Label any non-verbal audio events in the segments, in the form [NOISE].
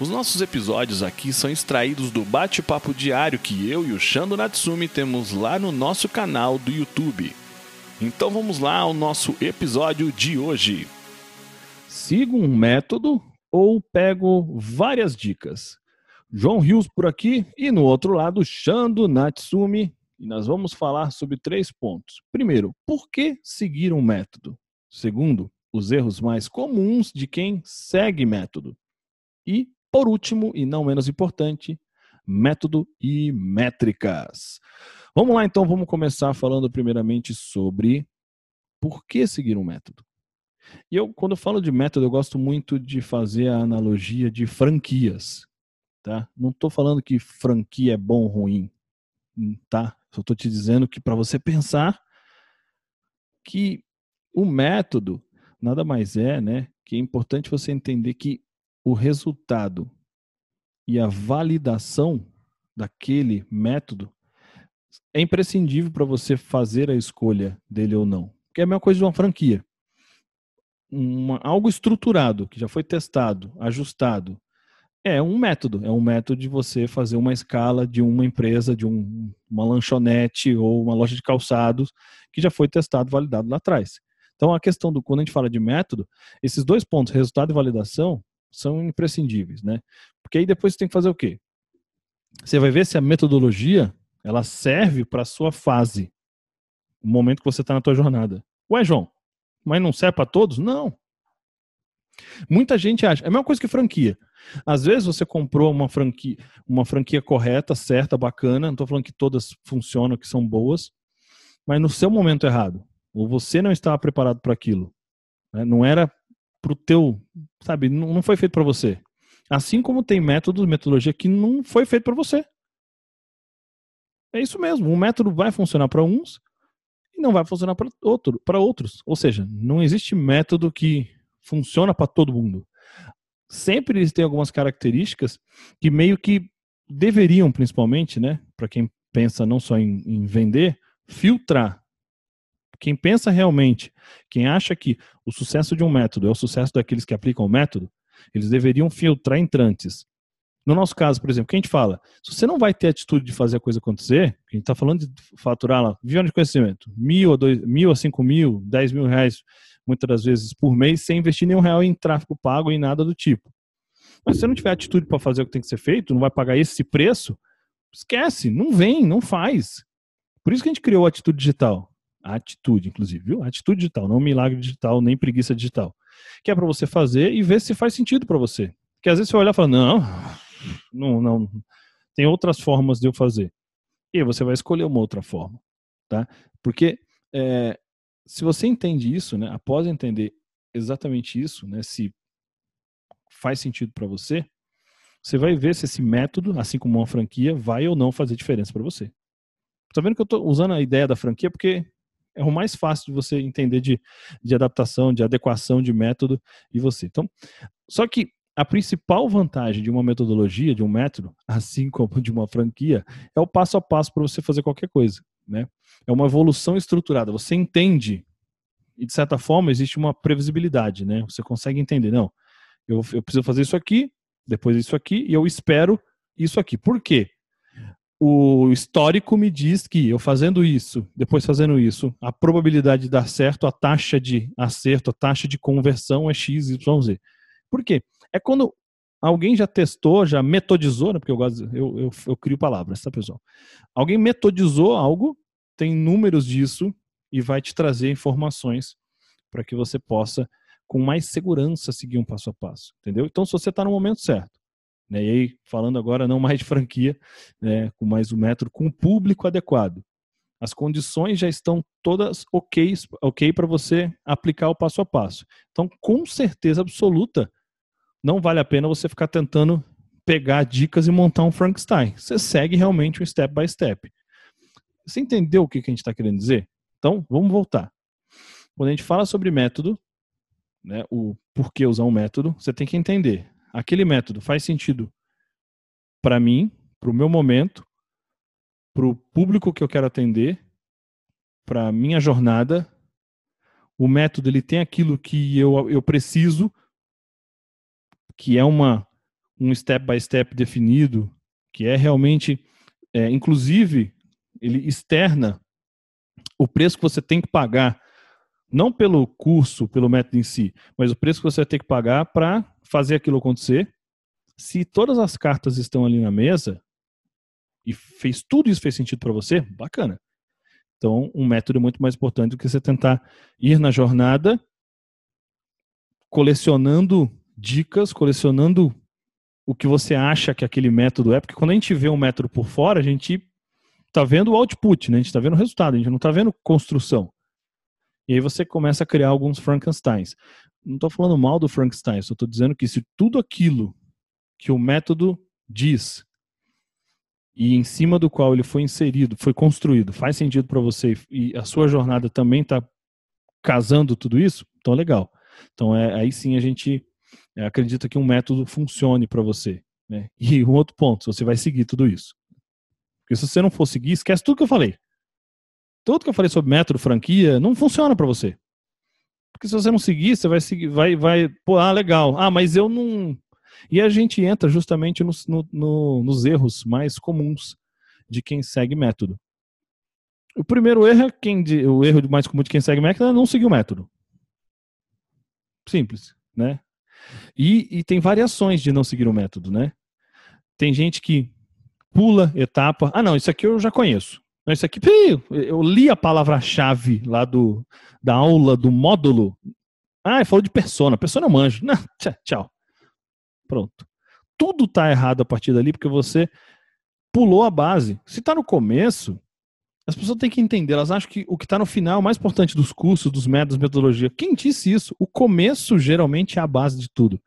Os nossos episódios aqui são extraídos do bate-papo diário que eu e o Shando Natsumi temos lá no nosso canal do YouTube. Então vamos lá ao nosso episódio de hoje. Sigo um método ou pego várias dicas? João Rios por aqui e no outro lado Shando Natsumi e nós vamos falar sobre três pontos. Primeiro, por que seguir um método? Segundo, os erros mais comuns de quem segue método. E por último, e não menos importante, método e métricas. Vamos lá então, vamos começar falando primeiramente sobre por que seguir um método. E eu, quando eu falo de método, eu gosto muito de fazer a analogia de franquias. Tá? Não estou falando que franquia é bom ou ruim, tá? Só estou te dizendo que para você pensar que o método nada mais é, né? Que é importante você entender que o resultado e a validação daquele método é imprescindível para você fazer a escolha dele ou não. Que é a mesma coisa de uma franquia. Uma, algo estruturado, que já foi testado, ajustado, é um método. É um método de você fazer uma escala de uma empresa, de um, uma lanchonete ou uma loja de calçados, que já foi testado, validado lá atrás. Então, a questão do, quando a gente fala de método, esses dois pontos, resultado e validação, são imprescindíveis, né? Porque aí depois você tem que fazer o quê? Você vai ver se a metodologia ela serve para a sua fase, o momento que você está na tua jornada. Ué, João, mas não serve para todos? Não. Muita gente acha. É a mesma coisa que franquia. Às vezes você comprou uma franquia, uma franquia correta, certa, bacana. Não estou falando que todas funcionam, que são boas, mas no seu momento errado. Ou você não estava preparado para aquilo. Né? Não era pro teu, sabe, não, foi feito para você. Assim como tem métodos, metodologia que não foi feito para você. É isso mesmo. Um método vai funcionar para uns e não vai funcionar para outro, para outros. Ou seja, não existe método que funciona para todo mundo. Sempre eles têm algumas características que meio que deveriam, principalmente, né, para quem pensa não só em, em vender, filtrar quem pensa realmente, quem acha que o sucesso de um método é o sucesso daqueles que aplicam o método, eles deveriam filtrar entrantes. No nosso caso, por exemplo, que a gente fala, se você não vai ter atitude de fazer a coisa acontecer, a gente está falando de faturar lá, viver de conhecimento, mil a, dois, mil a cinco mil, dez mil reais, muitas das vezes por mês, sem investir nenhum real em tráfego pago e nada do tipo. Mas se você não tiver atitude para fazer o que tem que ser feito, não vai pagar esse preço, esquece, não vem, não faz. Por isso que a gente criou a atitude digital atitude, inclusive, viu? Atitude digital, não milagre digital, nem preguiça digital. Que é para você fazer e ver se faz sentido para você. Porque às vezes você olha e fala, não, não, não, tem outras formas de eu fazer. E você vai escolher uma outra forma, tá? Porque é, se você entende isso, né, após entender exatamente isso, né, se faz sentido para você, você vai ver se esse método, assim como uma franquia, vai ou não fazer diferença para você. Tá vendo que eu estou usando a ideia da franquia porque é o mais fácil de você entender de, de adaptação, de adequação de método e você. Então, só que a principal vantagem de uma metodologia, de um método, [LAUGHS] assim como de uma franquia, é o passo a passo para você fazer qualquer coisa. Né? É uma evolução estruturada. Você entende, e de certa forma existe uma previsibilidade. Né? Você consegue entender, não, eu, eu preciso fazer isso aqui, depois isso aqui, e eu espero isso aqui. Por quê? O histórico me diz que eu fazendo isso, depois fazendo isso, a probabilidade de dar certo, a taxa de acerto, a taxa de conversão é x, y, z. Por quê? É quando alguém já testou, já metodizou, né, porque eu gosto, eu, eu, eu crio palavras, tá, pessoal? Alguém metodizou algo, tem números disso e vai te trazer informações para que você possa, com mais segurança, seguir um passo a passo, entendeu? Então, se você está no momento certo, né? E aí, falando agora não mais de franquia, né, com mais um método, com o público adequado. As condições já estão todas ok, ok para você aplicar o passo a passo. Então, com certeza absoluta, não vale a pena você ficar tentando pegar dicas e montar um Frankenstein. Você segue realmente um step by step. Você entendeu o que, que a gente está querendo dizer? Então, vamos voltar. Quando a gente fala sobre método, né, o porquê usar um método, você tem que entender. Aquele método faz sentido para mim, para o meu momento, para o público que eu quero atender, para minha jornada. O método ele tem aquilo que eu, eu preciso, que é uma, um step by step definido, que é realmente, é, inclusive, ele externa o preço que você tem que pagar não pelo curso, pelo método em si, mas o preço que você ter que pagar para fazer aquilo acontecer. Se todas as cartas estão ali na mesa e fez tudo isso fez sentido para você, bacana. Então, um método muito mais importante do que você tentar ir na jornada colecionando dicas, colecionando o que você acha que aquele método é, porque quando a gente vê um método por fora, a gente está vendo o output, né? a gente está vendo o resultado, a gente não está vendo construção. E aí você começa a criar alguns Frankensteins. Não estou falando mal do Frankenstein, só estou dizendo que se tudo aquilo que o método diz e em cima do qual ele foi inserido, foi construído, faz sentido para você e a sua jornada também está casando tudo isso, então legal. Então é, aí sim a gente é, acredita que um método funcione para você. Né? E um outro ponto, você vai seguir tudo isso. Porque se você não for seguir, esquece tudo que eu falei tudo que eu falei sobre método, franquia, não funciona para você. Porque se você não seguir, você vai seguir, vai, vai, pô, ah, legal. Ah, mas eu não. E a gente entra justamente no, no, nos erros mais comuns de quem segue método. O primeiro erro é quem, o erro mais comum de quem segue método é não seguir o método. Simples, né? E, e tem variações de não seguir o método, né? Tem gente que pula etapa. Ah, não, isso aqui eu já conheço. Não, isso aqui, eu li a palavra-chave lá do, da aula do módulo. Ah, falou de persona. Persona eu manjo. Não, [LAUGHS] tchau. Pronto. Tudo está errado a partir dali porque você pulou a base. Se está no começo, as pessoas têm que entender. Elas acham que o que está no final é o mais importante dos cursos, dos métodos, metodologia. Quem disse isso? O começo geralmente é a base de tudo.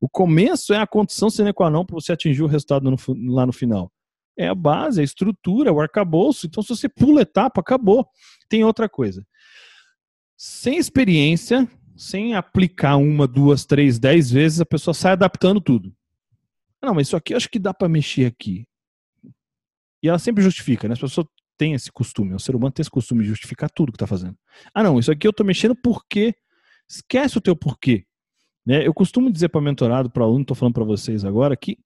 O começo é a condição sine qua non para você atingir o resultado no, lá no final é a base, a estrutura, o arcabouço. Então, se você pula etapa, acabou. Tem outra coisa. Sem experiência, sem aplicar uma, duas, três, dez vezes, a pessoa sai adaptando tudo. Não, mas isso aqui eu acho que dá para mexer aqui. E ela sempre justifica, né? As pessoas têm esse costume, o ser humano tem esse costume de justificar tudo que está fazendo. Ah, não, isso aqui eu estou mexendo porque. Esquece o teu porquê. Né? Eu costumo dizer para mentorado, para aluno, estou falando para vocês agora, que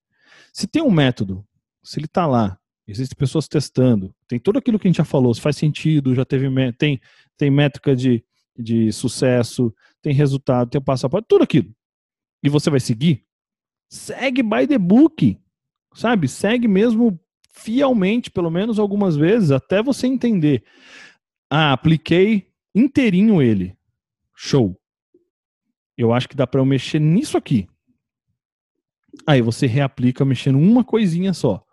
se tem um método se ele está lá, existem pessoas testando, tem tudo aquilo que a gente já falou, se faz sentido, já teve tem, tem métrica de, de sucesso, tem resultado, tem passaporte, tudo aquilo. E você vai seguir? Segue by the book, sabe? Segue mesmo fielmente, pelo menos algumas vezes, até você entender. Ah, apliquei inteirinho ele. Show. Eu acho que dá para eu mexer nisso aqui. Aí você reaplica mexendo uma coisinha só.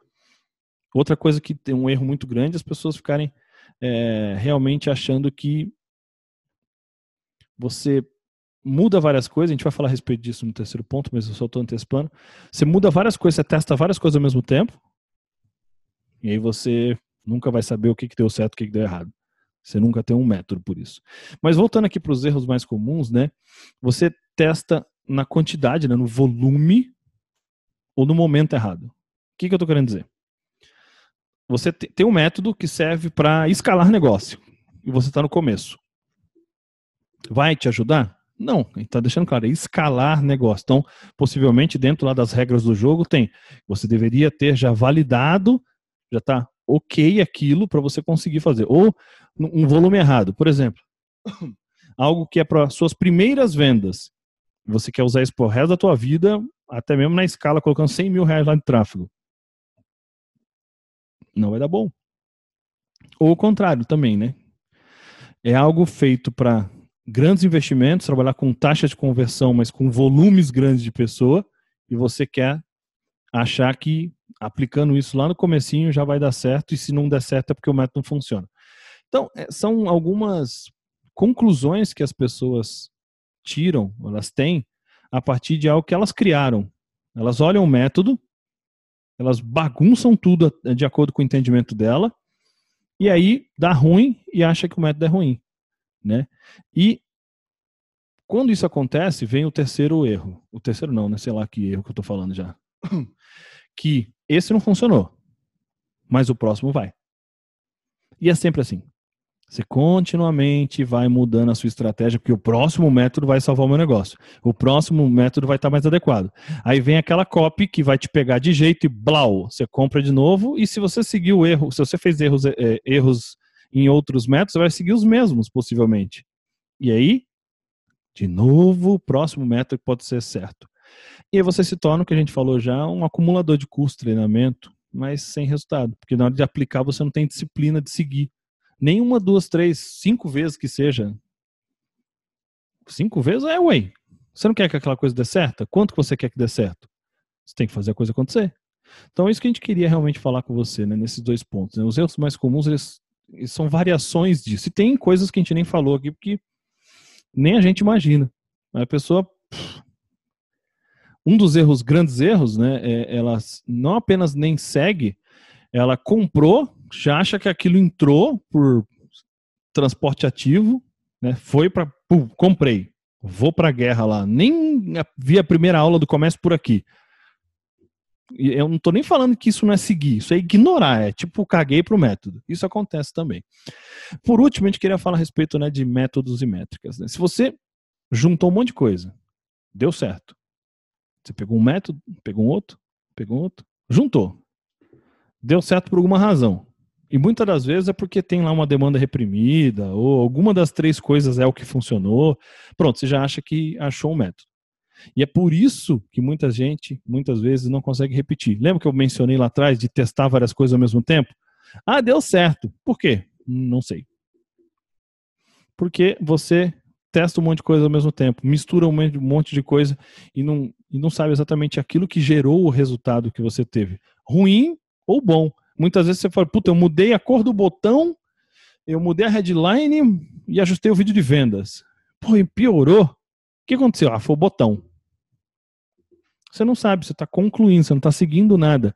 Outra coisa que tem um erro muito grande, as pessoas ficarem é, realmente achando que você muda várias coisas, a gente vai falar a respeito disso no terceiro ponto, mas eu só estou antecipando. Você muda várias coisas, você testa várias coisas ao mesmo tempo, e aí você nunca vai saber o que, que deu certo o que, que deu errado. Você nunca tem um método por isso. Mas voltando aqui para os erros mais comuns, né? Você testa na quantidade, né, no volume ou no momento errado. O que, que eu estou querendo dizer? Você tem um método que serve para escalar negócio e você está no começo. Vai te ajudar? Não, está deixando claro, é escalar negócio. Então, possivelmente, dentro lá das regras do jogo, tem. Você deveria ter já validado, já está ok aquilo para você conseguir fazer. Ou um volume errado. Por exemplo, [COUGHS] algo que é para suas primeiras vendas. Você quer usar isso o resto da tua vida, até mesmo na escala, colocando 100 mil reais lá de tráfego não vai dar bom. Ou o contrário também, né? É algo feito para grandes investimentos, trabalhar com taxa de conversão, mas com volumes grandes de pessoa, e você quer achar que aplicando isso lá no comecinho já vai dar certo, e se não der certo é porque o método não funciona. Então, é, são algumas conclusões que as pessoas tiram, elas têm, a partir de algo que elas criaram. Elas olham o método, elas bagunçam tudo de acordo com o entendimento dela E aí dá ruim e acha que o método é ruim, né? E quando isso acontece, vem o terceiro erro. O terceiro não, né? Sei lá que erro que eu tô falando já. [CLEARS THROAT] Que esse não funcionou, mas o próximo vai. E é sempre assim. Você continuamente vai mudando a sua estratégia, porque o próximo método vai salvar o meu negócio. O próximo método vai estar mais adequado. Aí vem aquela copy que vai te pegar de jeito e blau, você compra de novo. E se você seguir o erro, se você fez erros, é, erros em outros métodos, você vai seguir os mesmos, possivelmente. E aí, de novo, o próximo método pode ser certo. E aí você se torna, o que a gente falou já, um acumulador de custo, treinamento, mas sem resultado. Porque na hora de aplicar, você não tem disciplina de seguir. Nenhuma, duas, três, cinco vezes que seja. Cinco vezes é ué. Você não quer que aquela coisa dê certo? Quanto que você quer que dê certo? Você tem que fazer a coisa acontecer. Então é isso que a gente queria realmente falar com você, né, nesses dois pontos. Né? Os erros mais comuns, eles, eles são variações disso. E tem coisas que a gente nem falou aqui, porque nem a gente imagina. A pessoa um dos erros, grandes erros, né, é, ela não apenas nem segue, ela comprou, já acha que aquilo entrou por transporte ativo, né, foi para, comprei, vou para a guerra lá, nem vi a primeira aula do comércio por aqui. Eu não estou nem falando que isso não é seguir, isso é ignorar, é tipo, caguei para o método. Isso acontece também. Por último, a gente queria falar a respeito né, de métodos e métricas. Né? Se você juntou um monte de coisa, deu certo, você pegou um método, pegou um outro, pegou um outro, juntou. Deu certo por alguma razão. E muitas das vezes é porque tem lá uma demanda reprimida, ou alguma das três coisas é o que funcionou. Pronto, você já acha que achou um método. E é por isso que muita gente, muitas vezes, não consegue repetir. Lembra que eu mencionei lá atrás de testar várias coisas ao mesmo tempo? Ah, deu certo. Por quê? Não sei. Porque você testa um monte de coisa ao mesmo tempo, mistura um monte de coisa e não, e não sabe exatamente aquilo que gerou o resultado que você teve. Ruim ou bom. Muitas vezes você fala, puta, eu mudei a cor do botão, eu mudei a headline e ajustei o vídeo de vendas. Pô, e piorou. O que aconteceu? Ah, foi o botão. Você não sabe, você está concluindo, você não está seguindo nada.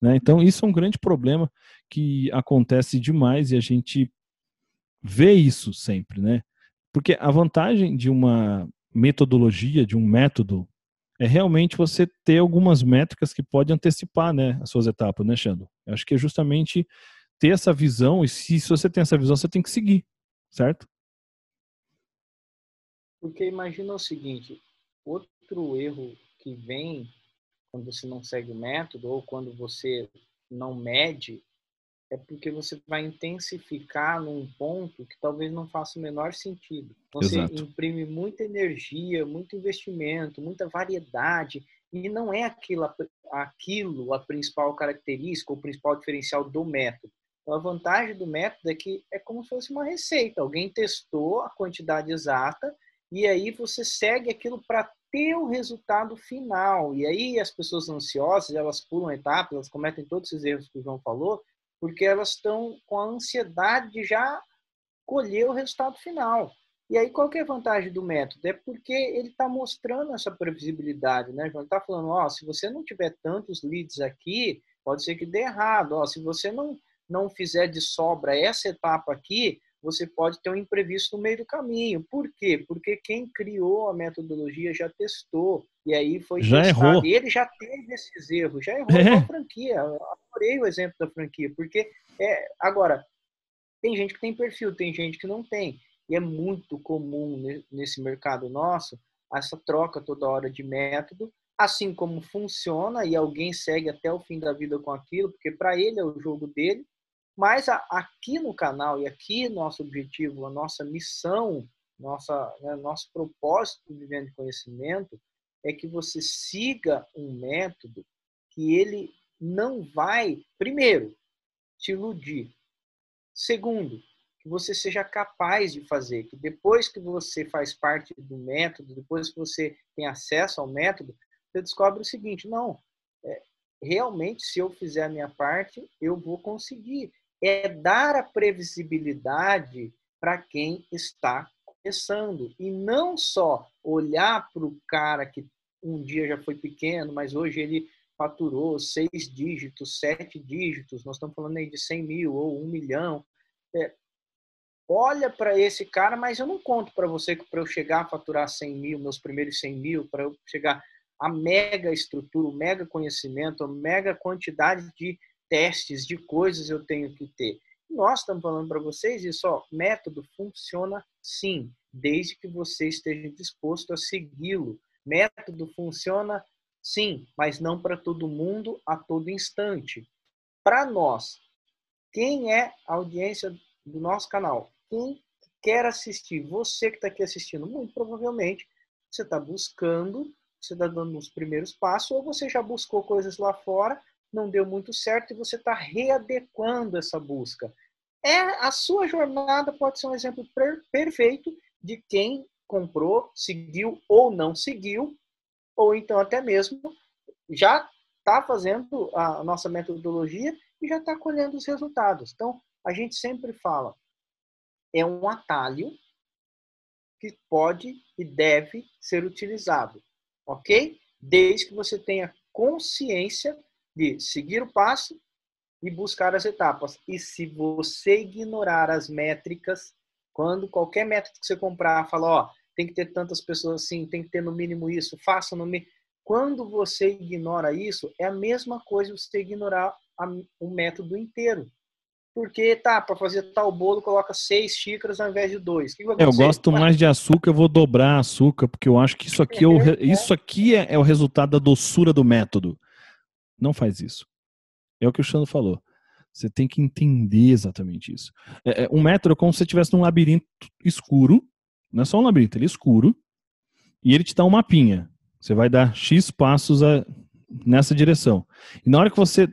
Né? Então, isso é um grande problema que acontece demais e a gente vê isso sempre, né? Porque a vantagem de uma metodologia, de um método, é realmente você ter algumas métricas que podem antecipar né, as suas etapas, né, Xando? Eu acho que é justamente ter essa visão, e se, se você tem essa visão, você tem que seguir, certo? Porque imagina o seguinte, outro erro que vem quando você não segue o método ou quando você não mede é porque você vai intensificar num ponto que talvez não faça o menor sentido. Você Exato. imprime muita energia, muito investimento, muita variedade, e não é aquilo, aquilo a principal característica, o principal diferencial do método. Então, a vantagem do método é que é como se fosse uma receita. Alguém testou a quantidade exata e aí você segue aquilo para ter o resultado final. E aí as pessoas ansiosas, elas pulam etapas, elas cometem todos esses erros que o João falou, porque elas estão com a ansiedade de já colher o resultado final. E aí, qual que é a vantagem do método? É porque ele está mostrando essa previsibilidade, né, João? Ele está falando, ó, se você não tiver tantos leads aqui, pode ser que dê errado. Ó, se você não, não fizer de sobra essa etapa aqui, você pode ter um imprevisto no meio do caminho. Por quê? Porque quem criou a metodologia já testou, e aí foi já errou. E ele já teve esses erros, já errou é. a franquia. Eu adorei o exemplo da franquia, porque é agora tem gente que tem perfil, tem gente que não tem. E é muito comum nesse mercado nosso essa troca toda hora de método, assim como funciona e alguém segue até o fim da vida com aquilo, porque para ele é o jogo dele, mas aqui no canal e aqui nosso objetivo, a nossa missão, nossa, né, nosso propósito vivendo conhecimento é que você siga um método que ele não vai, primeiro, te iludir. Segundo, que você seja capaz de fazer, que depois que você faz parte do método, depois que você tem acesso ao método, você descobre o seguinte: não, é, realmente, se eu fizer a minha parte, eu vou conseguir é dar a previsibilidade para quem está começando e não só olhar para o cara que um dia já foi pequeno, mas hoje ele faturou seis dígitos, sete dígitos, nós estamos falando aí de 100 mil ou um milhão. é, olha para esse cara, mas eu não conto para você que para eu chegar a faturar 100 mil, meus primeiros 100 mil, para eu chegar a mega estrutura, o mega conhecimento, a mega quantidade de testes, de coisas eu tenho que ter. Nós estamos falando para vocês isso, ó, método funciona sim, desde que você esteja disposto a segui-lo. Método funciona sim, mas não para todo mundo a todo instante. Para nós, quem é a audiência do nosso canal? Quem quer assistir? Você que está aqui assistindo, muito provavelmente você está buscando, você está dando os primeiros passos, ou você já buscou coisas lá fora, não deu muito certo e você está readequando essa busca. É a sua jornada pode ser um exemplo per perfeito de quem comprou, seguiu ou não seguiu, ou então até mesmo já está fazendo a nossa metodologia e já está colhendo os resultados. Então, a gente sempre fala, é um atalho que pode e deve ser utilizado, ok? Desde que você tenha consciência de seguir o passo e buscar as etapas. E se você ignorar as métricas, quando qualquer método que você comprar fala, ó, tem que ter tantas pessoas assim, tem que ter no mínimo isso, faça no mínimo. Quando você ignora isso, é a mesma coisa você ignorar a, o método inteiro. Porque, tá, para fazer tal bolo, coloca seis xícaras ao invés de dois. É, eu gosto mais de açúcar, eu vou dobrar açúcar, porque eu acho que isso aqui é, o, isso aqui é, é o resultado da doçura do método. Não faz isso. É o que o Xando falou. Você tem que entender exatamente isso. É, é, um método é como se você estivesse num labirinto escuro. Não é só um labirinto, ele é escuro. E ele te dá um mapinha. Você vai dar X passos a, nessa direção. E na hora que você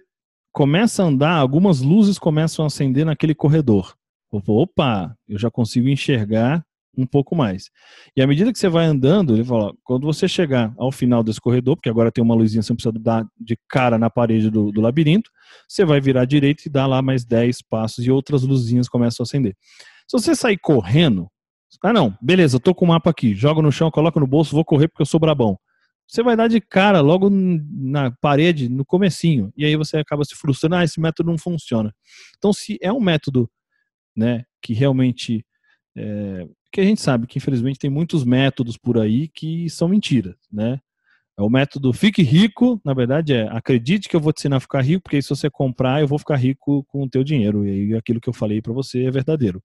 começa a andar, algumas luzes começam a acender naquele corredor. Opa, eu já consigo enxergar um pouco mais. E à medida que você vai andando, ele fala, quando você chegar ao final desse corredor, porque agora tem uma luzinha, você não precisa dar de cara na parede do, do labirinto, você vai virar à direita e dá lá mais 10 passos e outras luzinhas começam a acender. Se você sair correndo, ah não, beleza, eu tô com o mapa aqui, jogo no chão, coloco no bolso, vou correr porque eu sou brabão. Você vai dar de cara logo na parede, no comecinho, e aí você acaba se frustrando, ah, esse método não funciona. Então, se é um método né, que realmente é, que a gente sabe que infelizmente tem muitos métodos por aí que são mentiras, né? É o método fique rico, na verdade é acredite que eu vou te ensinar a ficar rico, porque se você comprar eu vou ficar rico com o teu dinheiro e aí aquilo que eu falei para você é verdadeiro.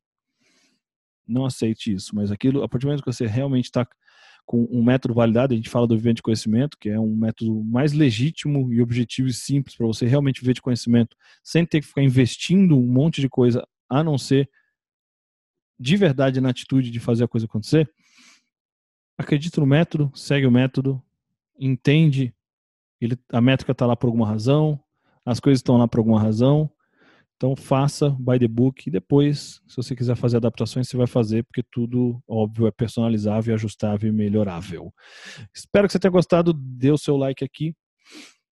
Não aceite isso, mas aquilo, a partir do momento que você realmente está com um método validado, a gente fala do vivente de conhecimento, que é um método mais legítimo e objetivo e simples para você realmente viver de conhecimento, sem ter que ficar investindo um monte de coisa, a não ser de verdade na atitude de fazer a coisa acontecer, acredita no método, segue o método, entende, ele, a métrica está lá por alguma razão, as coisas estão lá por alguma razão, então faça by the book e depois, se você quiser fazer adaptações, você vai fazer, porque tudo, óbvio, é personalizável, ajustável e melhorável. Espero que você tenha gostado, dê o seu like aqui.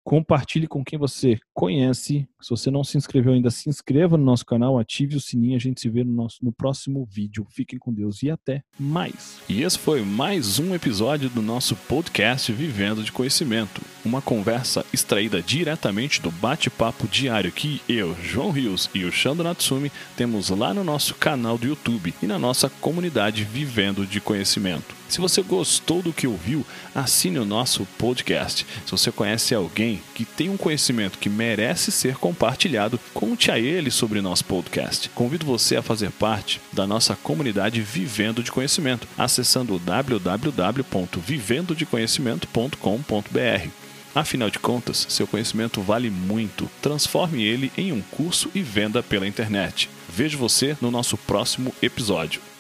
Compartilhe com quem você conhece. Se você não se inscreveu ainda, se inscreva no nosso canal, ative o sininho. A gente se vê no, nosso, no próximo vídeo. Fiquem com Deus e até mais. E esse foi mais um episódio do nosso podcast Vivendo de Conhecimento. Uma conversa extraída diretamente do bate-papo diário que eu, João Rios e o Shando Natsumi temos lá no nosso canal do YouTube e na nossa comunidade Vivendo de Conhecimento. Se você gostou do que ouviu, assine o nosso podcast. Se você conhece alguém que tem um conhecimento que merece ser compartilhado, conte a ele sobre nosso podcast. Convido você a fazer parte da nossa comunidade Vivendo de Conhecimento, acessando www.vivendodeconhecimento.com.br. Afinal de contas, seu conhecimento vale muito. Transforme ele em um curso e venda pela internet. Vejo você no nosso próximo episódio.